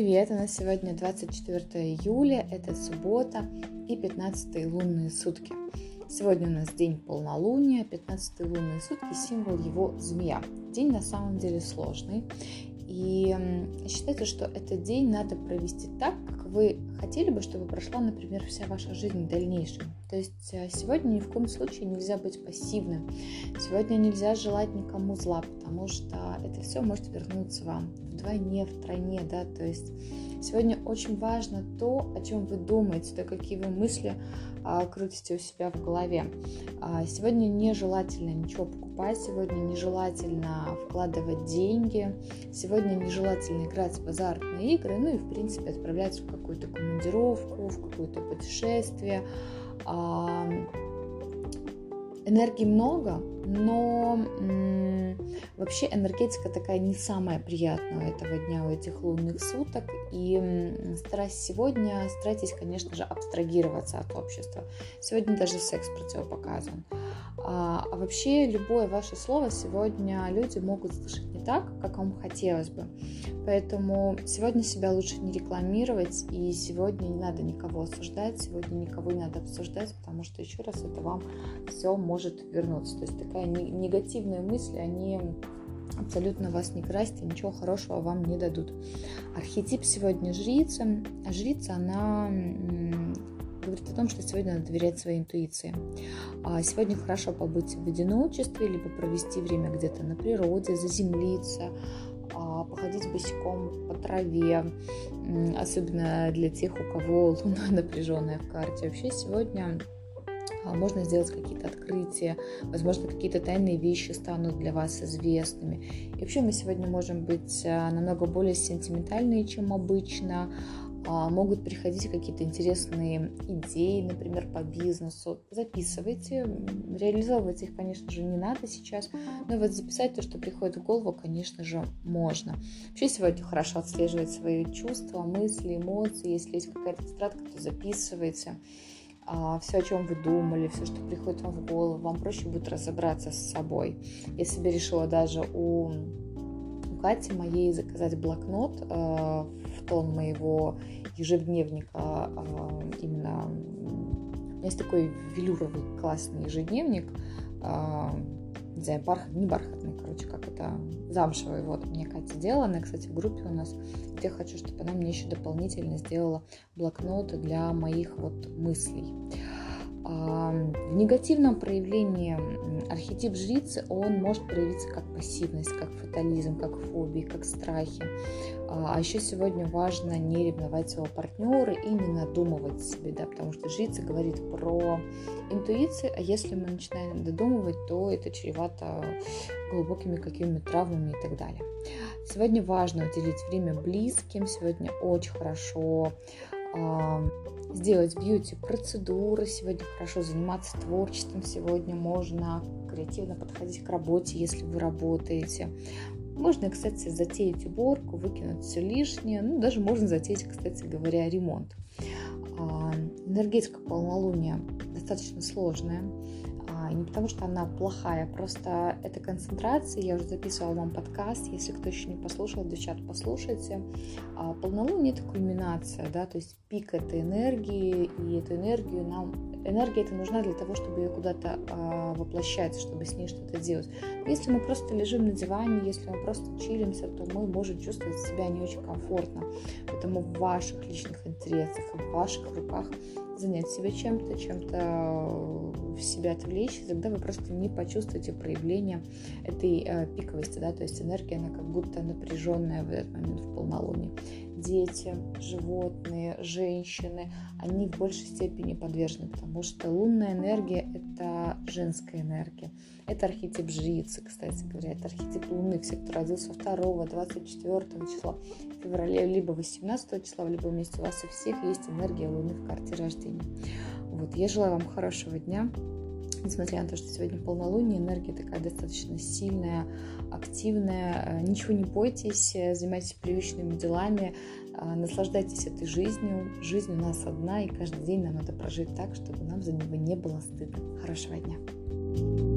привет! У нас сегодня 24 июля, это суббота и 15 лунные сутки. Сегодня у нас день полнолуния, 15 лунные сутки, символ его змея. День на самом деле сложный, и считайте, что этот день надо провести так, вы хотели бы, чтобы прошла, например, вся ваша жизнь в дальнейшем. То есть э, сегодня ни в коем случае нельзя быть пассивным. Сегодня нельзя желать никому зла, потому что это все может вернуться вам вдвойне, втройне, да, то есть сегодня очень важно то, о чем вы думаете, то, какие вы мысли а, крутите у себя в голове. А, сегодня нежелательно ничего покупать, сегодня нежелательно вкладывать деньги, сегодня нежелательно играть в азартные игры, ну и, в принципе, отправляться в какую-то командировку, в какое-то путешествие. Энергии много, но вообще энергетика такая не самая приятная у этого дня, у этих лунных суток. И стараясь сегодня, старайтесь, конечно же, абстрагироваться от общества. Сегодня даже секс противопоказан. А, а вообще любое ваше слово сегодня люди могут слышать не так, как вам хотелось бы. Поэтому сегодня себя лучше не рекламировать, и сегодня не надо никого осуждать, сегодня никого не надо обсуждать, потому что еще раз это вам все может вернуться. То есть такая негативная мысль, они абсолютно вас не красят и ничего хорошего вам не дадут. Архетип сегодня жрица. Жрица, она говорит о том, что сегодня надо доверять своей интуиции. А сегодня хорошо побыть в одиночестве, либо провести время где-то на природе, заземлиться, а, походить босиком по траве, особенно для тех, у кого луна напряженная в карте. Вообще сегодня а, можно сделать какие-то открытия, возможно, какие-то тайные вещи станут для вас известными. И вообще мы сегодня можем быть намного более сентиментальные, чем обычно, могут приходить какие-то интересные идеи, например, по бизнесу. Записывайте, реализовывать их, конечно же, не надо сейчас, но вот записать то, что приходит в голову, конечно же, можно. Вообще сегодня хорошо отслеживать свои чувства, мысли, эмоции. Если есть какая-то тетрадка, то записывайте а, все, о чем вы думали, все, что приходит вам в голову, вам проще будет разобраться с собой. Я себе решила даже у Кати моей заказать блокнот э, тон моего ежедневника э, именно... У меня есть такой велюровый классный ежедневник, э, не знаю, бархат, не бархатный, короче, как это, замшевый, вот, мне Катя делала, она, кстати, в группе у нас, где хочу, чтобы она мне еще дополнительно сделала блокноты для моих вот мыслей. В негативном проявлении архетип жрицы, он может проявиться как пассивность, как фатализм, как фобии, как страхи. А, а еще сегодня важно не ревновать своего партнера и не надумывать себе, да, потому что жрица говорит про интуицию, а если мы начинаем додумывать, то это чревато глубокими какими-то травмами и так далее. Сегодня важно уделить время близким, сегодня очень хорошо сделать бьюти-процедуры, сегодня хорошо заниматься творчеством, сегодня можно креативно подходить к работе, если вы работаете. Можно, кстати, затеять уборку, выкинуть все лишнее, ну, даже можно затеять, кстати говоря, ремонт. А, энергетика полнолуния достаточно сложная, не потому что она плохая, просто это концентрация. Я уже записывала вам подкаст, если кто еще не послушал, девчат, послушайте. А, полнолуние это кульминация, да, то есть пик этой энергии, и эту энергию нам энергия это нужна для того, чтобы ее куда-то э, воплощать, чтобы с ней что-то делать. Если мы просто лежим на диване, если мы просто чилимся, то мы можем чувствовать себя не очень комфортно. Поэтому в ваших личных интересах, в ваших руках занять себя чем-то, чем-то э, в себя отвлечь, тогда вы просто не почувствуете проявление этой э, пиковости, да, то есть энергия, она как будто напряженная в этот момент в полнолуние. Дети, животные, женщины, они в большей степени подвержены, потому что лунная энергия – это женская энергия. Это архетип жрицы, кстати говоря, это архетип луны. Все, кто родился 2, 24 числа февраля, либо 18 числа, либо вместе у вас у всех есть энергия луны в карте рождения. Вот, я желаю вам хорошего дня. Несмотря на то, что сегодня полнолуние, энергия такая достаточно сильная, активная. Ничего не бойтесь, занимайтесь привычными делами, наслаждайтесь этой жизнью. Жизнь у нас одна, и каждый день нам надо прожить так, чтобы нам за него не было стыдно. Хорошего дня!